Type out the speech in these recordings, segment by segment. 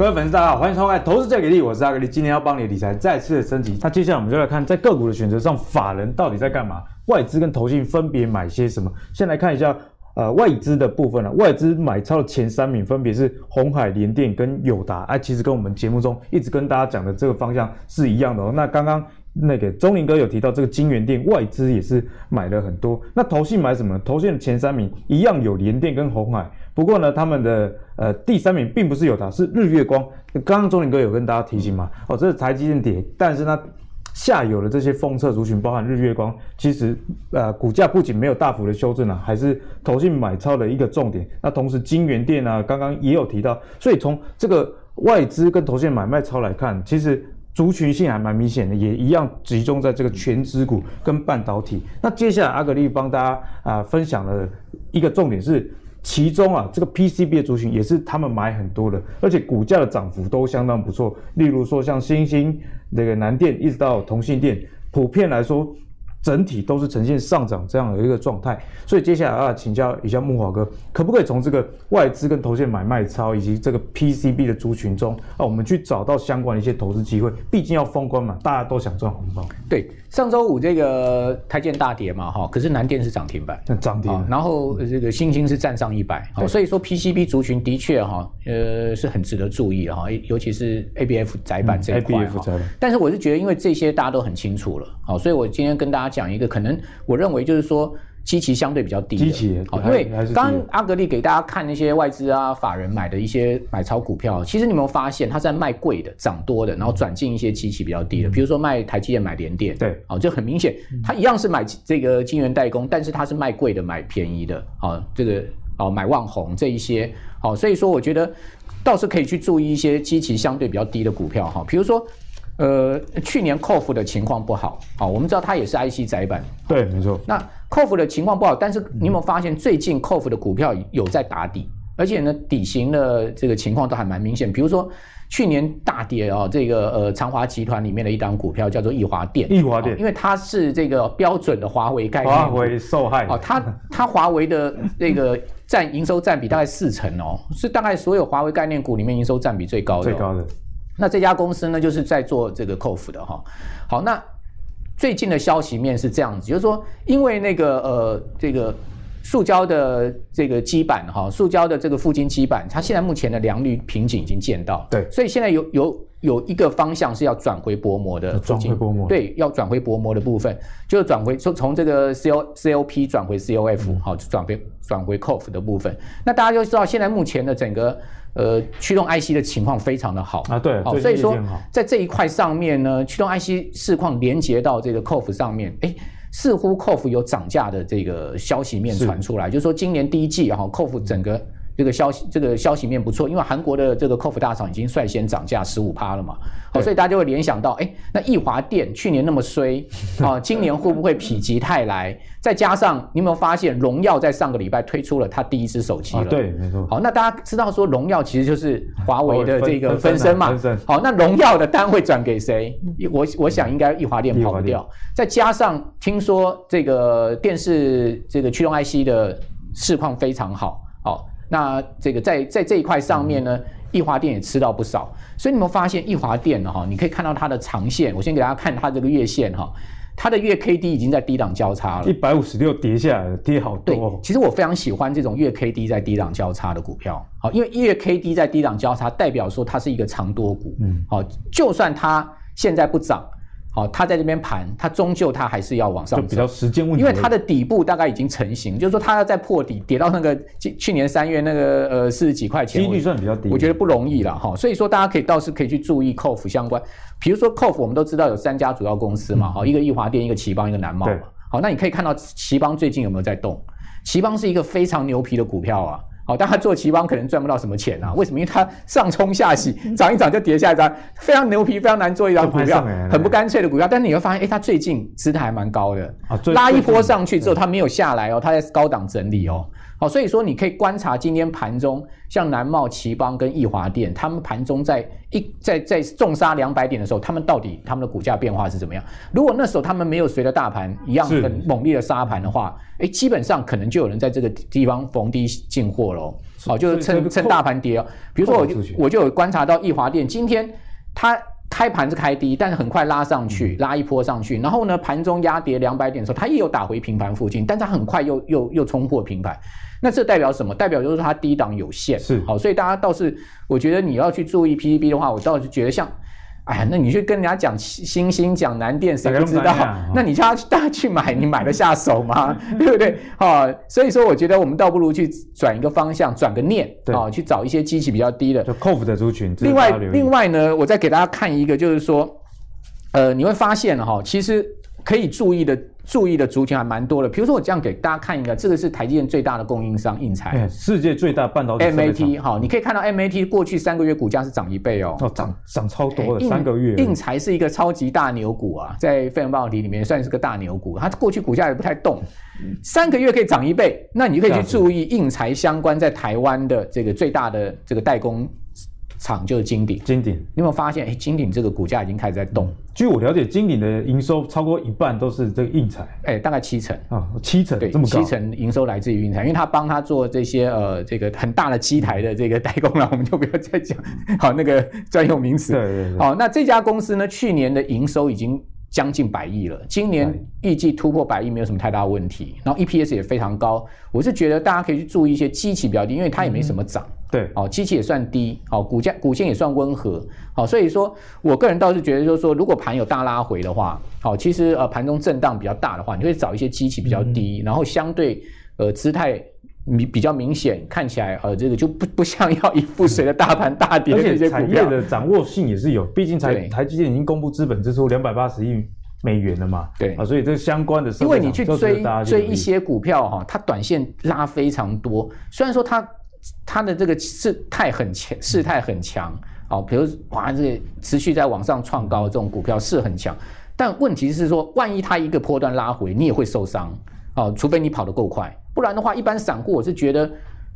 各位粉丝大家好，欢迎收看《投资最给力》，我是阿格力，今天要帮你的理财再次的升级。那接下来我们就来看，在个股的选择上，法人到底在干嘛？外资跟投信分别买些什么？先来看一下，呃，外资的部分啊，外资买超的前三名分别是鸿海、联电跟友达，哎、啊，其实跟我们节目中一直跟大家讲的这个方向是一样的哦。那刚刚。那个钟林哥有提到这个京元电外资也是买了很多，那投信买什么？投信的前三名一样有联电跟鸿海，不过呢，他们的呃第三名并不是友达，是日月光。刚刚钟林哥有跟大家提醒嘛？哦，这是台积电跌，但是呢下游的这些封测族群，包含日月光，其实呃股价不仅没有大幅的修正啊，还是投信买超的一个重点。那同时京元电啊，刚刚也有提到，所以从这个外资跟投信买卖超来看，其实。族群性还蛮明显的，也一样集中在这个权值股跟半导体。那接下来阿格力帮大家啊、分享了一个重点是，其中啊这个 PCB 的族群也是他们买很多的，而且股价的涨幅都相当不错。例如说像星星这个南电一直到同性电，普遍来说。整体都是呈现上涨这样的一个状态，所以接下来啊，请教一下木华哥，可不可以从这个外资跟投信买卖超以及这个 PCB 的族群中啊，我们去找到相关的一些投资机会？毕竟要封关嘛，大家都想赚红包。对，上周五这个台建大跌嘛，哈，可是南电是涨停板，涨停，然后这个新兴是站上一百，好，所以说 PCB 族群的确哈，呃，是很值得注意的哈，尤其是 ABF 窄板这一块哈。但是我是觉得，因为这些大家都很清楚了，好，所以我今天跟大家。讲一个可能，我认为就是说，基期相对比较低的，因为刚刚阿格力给大家看那些外资啊、法人买的一些买超股票，其实你有没有发现，他在卖贵的、涨多的，然后转进一些基期比较低的，比如说卖台积电、买联电，对，哦，就很明显，他一样是买这个晶圆代工，但是他是卖贵的、买便宜的，哦，这个哦买旺宏这一些，哦，所以说我觉得倒是可以去注意一些基期相对比较低的股票，哈，比如说。呃，去年 c o f 的情况不好，好，我们知道它也是 IC 载板，对，没错。那 c o f 的情况不好，但是你有没有发现最近 c o f 的股票有在打底，而且呢，底型的这个情况都还蛮明显。比如说去年大跌啊，这个呃长华集团里面的一档股票叫做易华电，易华电，因为它是这个标准的华为概念，华为受害，哦，它它华为的这个占营收占比大概四成哦，是大概所有华为概念股里面营收占比最高的，最高的。那这家公司呢，就是在做这个 COF 的哈。好，那最近的消息面是这样子，就是说，因为那个呃，这个塑胶的这个基板哈，塑胶的这个覆晶基板，它现在目前的良率瓶颈已经见到，对，所以现在有有有一个方向是要转回薄膜的，转回薄膜，对，要转回薄膜的部分，就是转回从从这个 C O C O P 转回 C O F，好，转回转回 COF 的部分。那大家就知道，现在目前的整个。呃，驱动 IC 的情况非常的好啊，对，好，所以说在这一块上面呢，驱动 IC 市况连接到这个 COF 上面，哎，似乎 COF 有涨价的这个消息面传出来，就是说今年第一季哈，KOF 整个。这个消息，这个消息面不错，因为韩国的这个 KOF 大厂已经率先涨价十五趴了嘛，好对，所以大家就会联想到，哎，那易华电去年那么衰啊，今年会不会否极泰来？再加上你有没有发现，荣耀在上个礼拜推出了它第一支手机了？啊、对，没错。好，那大家知道说荣耀其实就是华为的这个分身嘛？分身。好，那荣耀的单会转给谁？我我想应该易华电跑不掉。再加上听说这个电视这个驱动 IC 的市况非常好，好。那这个在在这一块上面呢，易华电也吃到不少，所以你们发现易华电哈，你可以看到它的长线，我先给大家看它这个月线哈，它的月 K D 已经在低档交叉了，一百五十六跌下来了，跌好多。对，其实我非常喜欢这种月 K D 在低档交叉的股票，好，因为月 K D 在低档交叉代表说它是一个长多股，嗯，好，就算它现在不涨。好，它在这边盘，它终究它还是要往上走，就比较时间问题。因为它的底部大概已经成型，就是说它要再破底，跌到那个去去年三月那个呃四十几块钱，几率算比较低，我觉得不容易了哈。所以说大家可以倒是可以去注意 COF 相关，比如说 COF 我们都知道有三家主要公司嘛，好、嗯，一个易华电，一个奇邦，一个南茂嘛。好，那你可以看到奇邦最近有没有在动？奇邦是一个非常牛皮的股票啊。好，但他做旗邦可能赚不到什么钱啊？为什么？因为他上冲下洗，涨一涨就跌下一涨，非常牛皮，非常难做一张股票，很不干脆的股票。但是你会发现，哎，他最近姿态还蛮高的，拉一波上去之后，他没有下来哦，他在高档整理哦。好，所以说你可以观察今天盘中像南茂、奇邦跟易华电，他们盘中在一在在重杀两百点的时候，他们到底他们的股价变化是怎么样？如果那时候他们没有随着大盘一样很猛烈的杀盘的话，哎，基本上可能就有人在这个地方逢低进货喽。好，就是趁趁大盘跌哦。比如说我就我就有观察到易华电今天它。开盘是开低，但是很快拉上去，拉一波上去，然后呢，盘中压跌两百点的时候，它也有打回平盘附近，但它很快又又又冲破平盘，那这代表什么？代表就是它低档有限，是好，所以大家倒是，我觉得你要去注意 PDB 的话，我倒是觉得像。哎呀，那你去跟人家讲星星、讲南电，谁不知道？那你叫他 大家去买，你买得下手吗？对不对？好，所以说我觉得我们倒不如去转一个方向，转个念，啊，去找一些机器比较低的，就 COF 的族群。另外，另外呢，我再给大家看一个，就是说，呃，你会发现哈，其实可以注意的。注意的族群还蛮多的，比如说我这样给大家看一个，这个是台积电最大的供应商应材，世界最大半导体 MAT 好，你可以看到 MAT 过去三个月股价是涨一倍哦，哦涨涨超多的三个月，应材是一个超级大牛股啊，在费城半导体里面算是个大牛股，它过去股价也不太动，三个月可以涨一倍，那你就可以去注意应材相关在台湾的这个最大的这个代工。厂就是金鼎，金鼎，你有没有发现？哎，金鼎这个股价已经开始在动。据我了解，金鼎的营收超过一半都是这个印材，哎，大概七成啊，七成，对，这么高，七成营收来自于印材，因为他帮他做这些呃这个很大的机台的这个代工了，我们就不要再讲好那个专用名词。对对对。好，那这家公司呢，去年的营收已经将近百亿了，今年预计突破百亿没有什么太大问题，然后 EPS 也非常高。我是觉得大家可以去注意一些基期比较低，因为它也没什么涨。嗯对，哦，基期也算低，哦，股价股线也算温和，好，所以说我个人倒是觉得，就是说，如果盘有大拉回的话，好，其实呃盘中震荡比较大的话，你会找一些基期比较低，嗯、然后相对呃姿态比比较明显，看起来呃这个就不不像要一副随着大盘大跌的这些股票，产业的掌握性也是有，毕竟台台积电已经公布资本支出两百八十亿美元了嘛，对啊，所以这相关的，因为你去追追一些股票哈，它短线拉非常多，虽然说它。它的这个势态很强，势态很强，哦，比如哇，这个持续在往上创高这种股票是很强，但问题是说，万一它一个波段拉回，你也会受伤，哦，除非你跑得够快，不然的话，一般散户我是觉得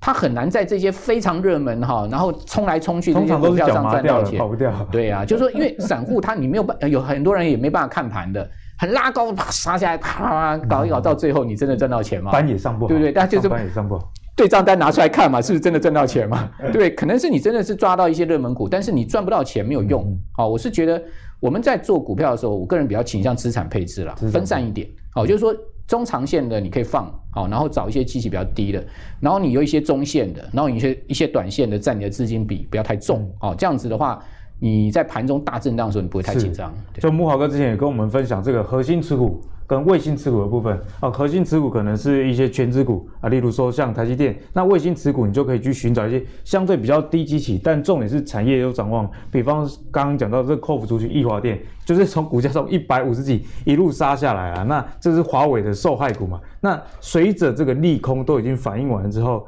他很难在这些非常热门哈，然后冲来冲去这些股票上赚到钱，跑不掉。对呀、啊，就是说，因为散户他你没有办，有很多人也没办法看盘的，很拉高啪杀下来，啪搞一搞，到最后你真的赚到钱吗？班也上不好，对不对？但就是班也上不好。对账单拿出来看嘛，是不是真的赚到钱嘛？对，可能是你真的是抓到一些热门股，但是你赚不到钱没有用。好，我是觉得我们在做股票的时候，我个人比较倾向资产配置啦，分散一点。好，就是说中长线的你可以放好，然后找一些基期比较低的，然后你有一些中线的，然后你一些一些短线的占你的资金比不要太重。哦，这样子的话，你在盘中大震荡的时候你不会太紧张。就木豪哥之前也跟我们分享这个核心持股。跟卫星持股的部分啊，核心持股可能是一些全值股啊，例如说像台积电。那卫星持股你就可以去寻找一些相对比较低基企，但重点是产业有展望。比方刚刚讲到这个 KOF 族群易华电，就是从股价从一百五十几一路杀下来啊。那这是华为的受害股嘛？那随着这个利空都已经反应完了之后，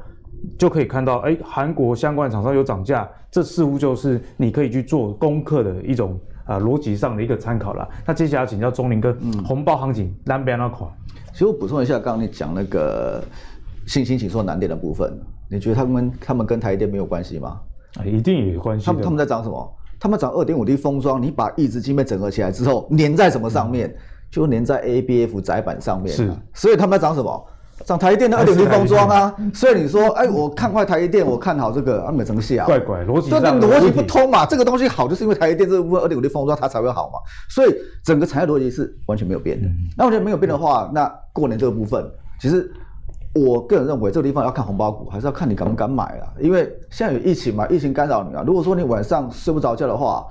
就可以看到，哎，韩国相关厂商有涨价，这似乎就是你可以去做功课的一种。啊，逻辑上的一个参考了。那接下来请教钟林哥，嗯，红包行情南边那款，其实我补充一下，刚刚你讲那个信心紧缩难点的部分，你觉得他们他们跟台电没有关系吗？啊，一定有关系。他们他们在涨什么？他们涨二点五 D 封装，你把抑制晶片整合起来之后，粘在什么上面？嗯、就粘在 ABF 窄板上面。是，所以他们在涨什么？涨台积电的二点零封装啊，所以你说，哎，我看坏台积电，我看好这个啊，美成想，怪怪逻辑，对，那逻辑不通嘛。这个东西好，就是因为台积电这个部分二点五 D 封装它才会好嘛。所以整个产业逻辑是完全没有变的。那我觉得没有变的话，那过年这个部分，其实我个人认为这个地方要看红包股，还是要看你敢不敢买啊。因为现在有疫情嘛，疫情干扰你啊。如果说你晚上睡不着觉的话，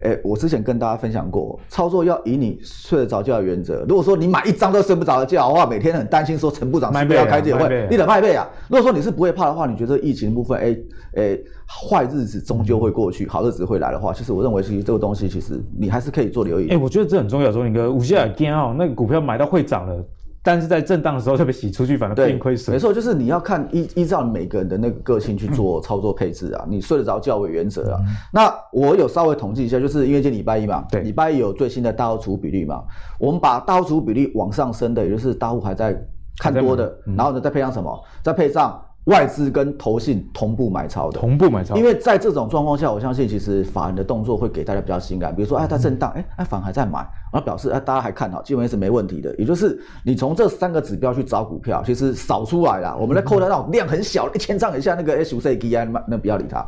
哎，我之前跟大家分享过，操作要以你睡得着觉的原则。如果说你买一张都睡不着觉的话，每天很担心说陈部长是不是要开记者会，你得卖背啊。如果说你是不会怕的话，你觉得疫情部分，哎哎，坏日子终究会过去，好日子会来的话，其实我认为其实这个东西其实你还是可以做留意。哎，我觉得这很重要，钟林哥，五线也惊哦，那个股票买到会涨了。但是在震荡的时候，特别洗出去，反而变亏损。没错，就是你要看依依照每个人的那个个性去做操作配置啊。嗯、你睡得着觉为原则啊。嗯、那我有稍微统计一下，就是因为今天礼拜一嘛，对，礼拜一有最新的大户持股比例嘛。我们把大户持股比例往上升的，也就是大户还在看多的，然后呢再配上什么？再配上外资跟投信同步买超的，同步买超。因为在这种状况下，我相信其实法人的动作会给大家比较心感。比如说，哎，它震荡，哎，哎，反而还在买，然后表示哎，大家还看好，基本上是没问题的。也就是你从这三个指标去找股票，其实扫出来了。我们在扣掉那种量很小，一千张以下那个 H 五 C G I，那那不要理它。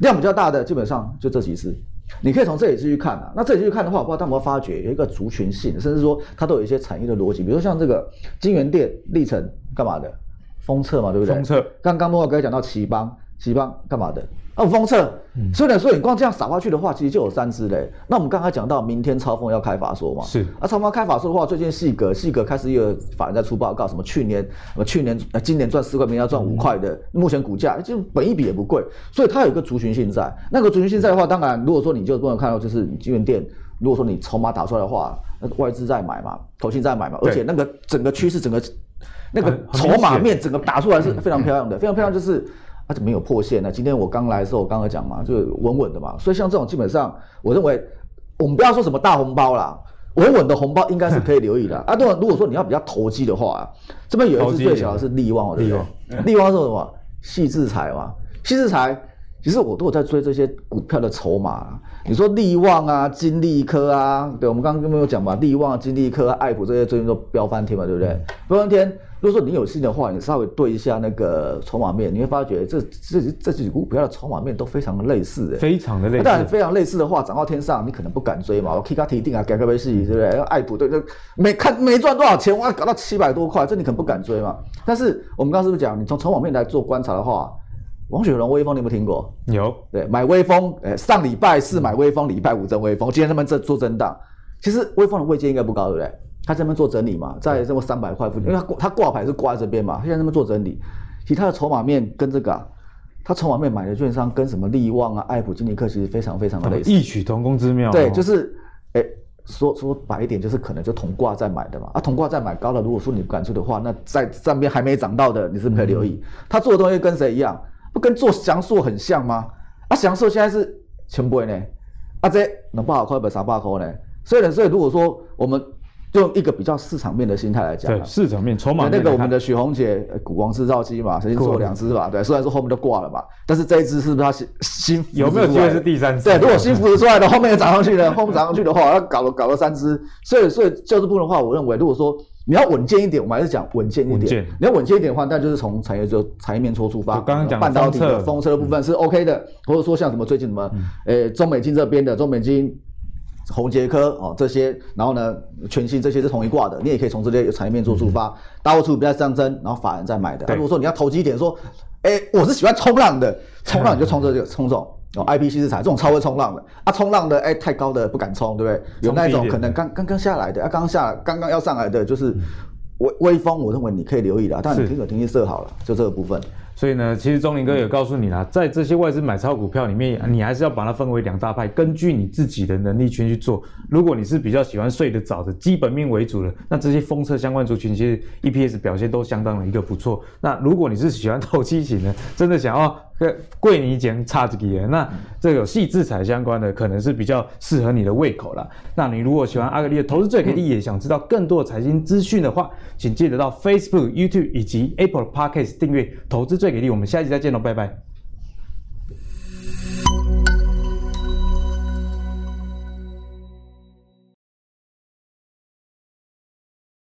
量比较大的，基本上就这几只。你可以从这里继续看啊。那这里继续看的话，我不知道大家有没有发觉有一个族群性，甚至说它都有一些产业的逻辑。比如说像这个京元电、力成干嘛的？封测嘛，对不对？封测。刚刚莫哥讲到奇邦，奇邦干嘛的？哦，封测。嗯。所以呢，所以你光这样撒下去的话，其实就有三只嘞。那我们刚才讲到明天超风要开法说嘛。是。啊，超风开法说的话，最近细格细格开始有法人在出报告，什么去年什么去年呃今年赚四块，明年要赚五块的，嗯、目前股价就本一比也不贵，所以它有一个族群性在。那个族群性在的话，当然如果说你就不能看到就是京元电，如果说你筹码打出来的话，那外资在买嘛，投信在买嘛，而且那个整个趋势整个。那个筹码面整个打出来是非常漂亮的，非常漂亮，就是它怎么没有破线呢？今天我刚来的时候，我刚刚讲嘛，就稳稳的嘛。所以像这种基本上，我认为我们不要说什么大红包啦，稳稳的红包应该是可以留意的。啊，对，如果说你要比较投机的话，这边有一只最小的是利旺，对不对？力旺是什么？矽智财嘛，矽智财。其实我都有在追这些股票的筹码。你说利旺啊、金利科啊，对，我们刚刚有没有讲嘛？利旺、金利科、爱普这些最近都飙翻天嘛，对不对？飙翻天。如果说你有心的话，你稍微对一下那个筹码面，你会发觉这这这几股股票的筹码面都非常的类似，哎，非常的类似。但非常类似的话，涨到天上，你可能不敢追嘛。我 K 卡提定啊，改个微信，对不对？爱普对，就没看没赚多少钱，哇，搞到七百多块，这你可能不敢追嘛。但是我们刚刚是不是讲，你从筹码面来做观察的话？王雪龙、威风，你有没有听过？有，对，买威风，诶，上礼拜四买威风，礼拜五增威风，今天他们在做震荡。其实威风的位阶应该不高，对不对？他在那边做整理嘛，在这么三百块附近，因为他挂他挂牌是挂在这边嘛，现在这边做整理。其他的筹码面跟这个、啊，他筹码面买的券商跟什么利旺啊、爱普、金尼克其实非常非常的类似，异曲同工之妙。对，就是，诶，说说白一点，就是可能就同挂在买的嘛。啊，同挂在买高了，如果说你不敢出的话，那在上边还没涨到的，你是不是可以留意？嗯、他做的东西跟谁一样？不跟做祥硕很像吗？啊，祥硕现在是千倍呢，啊这能八百块不三百块呢？所以呢，所以如果说我们用一个比较市场面的心态来讲，对市场面筹码那个我们的许宏杰股王制造机嘛，曾经做两支吧，对，虽然说后面都挂了嘛，但是这一只是不是他新新有没有机会是第三支？对，如果新扶持出来的后面又涨上去了，后面涨上去的话，要搞了搞了三支，所以所以就这部分的话，我认为如果说。你要稳健一点，我们还是讲稳健一点。健你要稳健一点的话，那就是从产业就产业面出出发。刚刚讲半导体的风车的部分是 OK 的，嗯、或者说像什么最近什么，呃、嗯，中美金这边的中美晶、宏捷科哦这些，然后呢，全新这些是同一挂的，你也可以从这些产业面做出发，大户出比较上升，然后法人再买的。对如果说你要投机一点，说，哎，我是喜欢冲浪的，冲浪你就冲这个冲这种。哦，I P C 是材这种超会冲浪的啊，冲浪的哎、欸，太高的不敢冲，对不对？有那种可能刚刚刚下来的啊，刚刚下刚刚要上来的就是微微风，我认为你可以留意的，但你停损停利设好了，就这个部分。所以呢，其实钟林哥也告诉你啦，在这些外资买超股票里面，你还是要把它分为两大派，根据你自己的能力圈去做。如果你是比较喜欢睡得早的基本面为主的，那这些风车相关族群其实 EPS 表现都相当的一个不错。那如果你是喜欢投机型的，真的想要贵你捡差几元，那这个有细制裁相关的可能是比较适合你的胃口啦。那你如果喜欢阿格力的投资最给力，也想知道更多的财经资讯的话，请记得到 Facebook、YouTube 以及 Apple Podcast 订阅投资最。最给力，我们下期再见喽，拜拜。